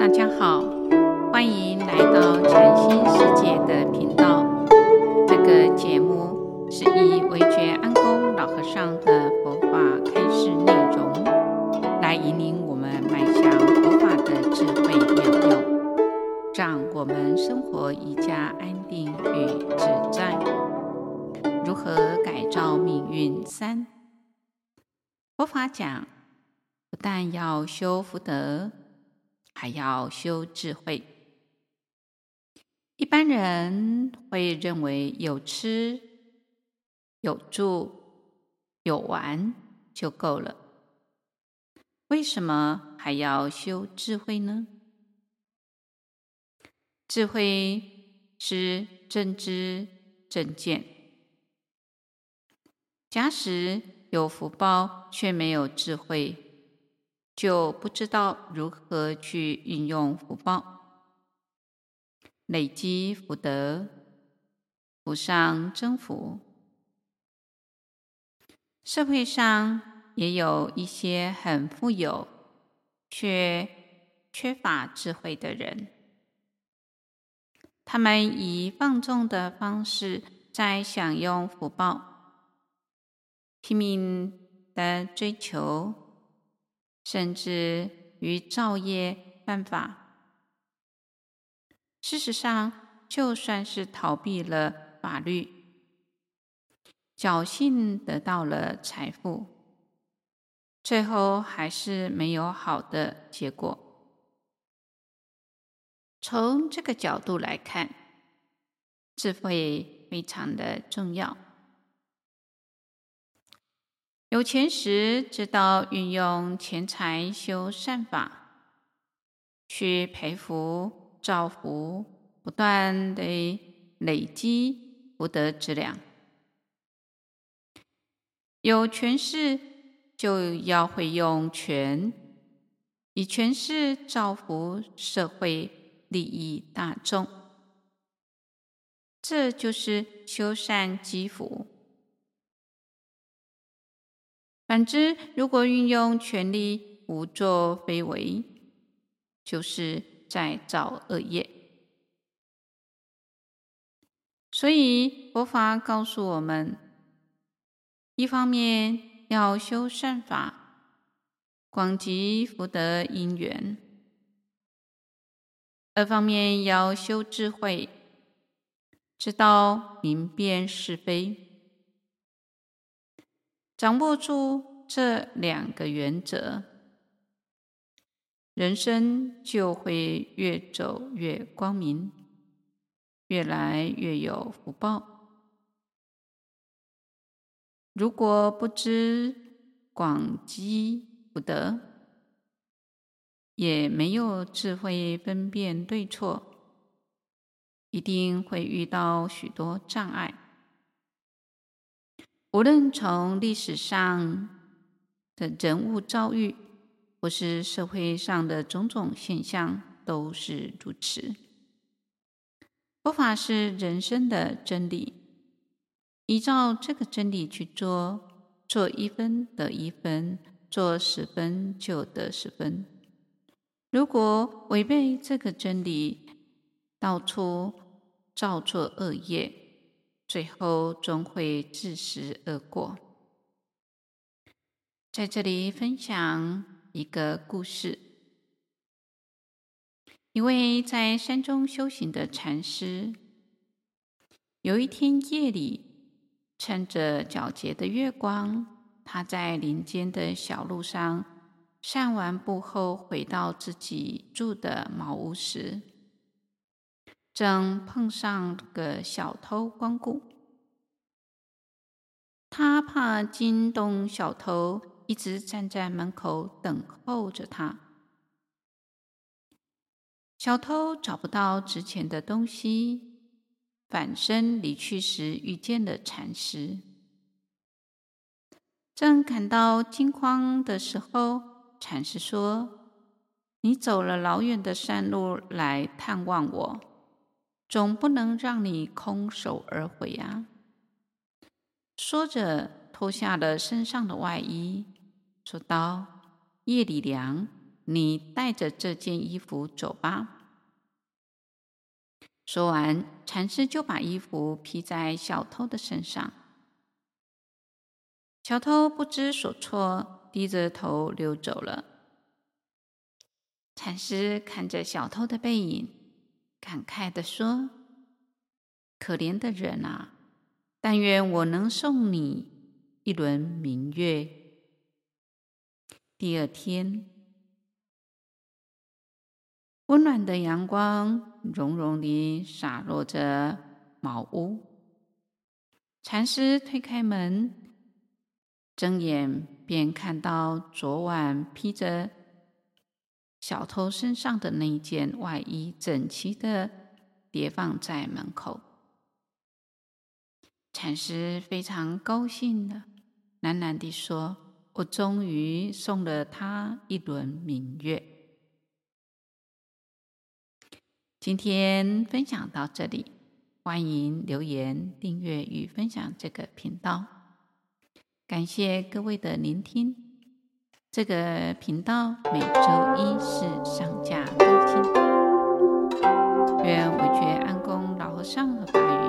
大家好，欢迎来到禅心世界的频道。这个节目是以惟觉安公老和尚的佛法开示内容，来引领我们迈向佛法的智慧妙用，让我们生活愈加安定与自在。如何改造命运？三，佛法讲，不但要修福德。还要修智慧。一般人会认为有吃、有住、有玩就够了，为什么还要修智慧呢？智慧是正知正见。假使有福报却没有智慧，就不知道如何去运用福报，累积福德，福上增福。社会上也有一些很富有却缺乏智慧的人，他们以放纵的方式在享用福报，拼命的追求。甚至于造业犯法。事实上，就算是逃避了法律，侥幸得到了财富，最后还是没有好的结果。从这个角度来看，智慧非常的重要。有钱时，知道运用钱财修善法，去培福、造福，不断地累积福德资粮。有权势，就要会用权，以权势造福社会，利益大众。这就是修善积福。反之，如果运用权力胡作非为，就是在造恶业。所以佛法告诉我们：一方面要修善法，广积福德因缘；二方面要修智慧，知道明辨是非。掌握住这两个原则，人生就会越走越光明，越来越有福报。如果不知广积福德，也没有智慧分辨对错，一定会遇到许多障碍。无论从历史上的人物遭遇，或是社会上的种种现象，都是如此。佛法是人生的真理，依照这个真理去做，做一分得一分，做十分就得十分。如果违背这个真理，到处造作恶业。最后终会自食恶果。在这里分享一个故事：一位在山中修行的禅师，有一天夜里，趁着皎洁的月光，他在林间的小路上散完步后，回到自己住的茅屋时，正碰上个小偷光顾，他怕惊动小偷，一直站在门口等候着他。小偷找不到值钱的东西，反身离去时遇见了禅师，正感到惊慌的时候，禅师说：“你走了老远的山路来探望我。”总不能让你空手而回啊！说着，脱下了身上的外衣，说道：“夜里凉，你带着这件衣服走吧。”说完，禅师就把衣服披在小偷的身上。小偷不知所措，低着头溜走了。禅师看着小偷的背影，感慨地说：“可怜的人啊，但愿我能送你一轮明月。”第二天。温暖的阳光融融地洒落着茅屋。禅师推开门，睁眼便看到昨晚披着小偷身上的那一件外衣，整齐地叠放在门口。禅师非常高兴地喃喃地说：“我终于送了他一轮明月。”今天分享到这里，欢迎留言、订阅与分享这个频道。感谢各位的聆听。这个频道每周一是上架更新。愿我觉安公老和尚和白。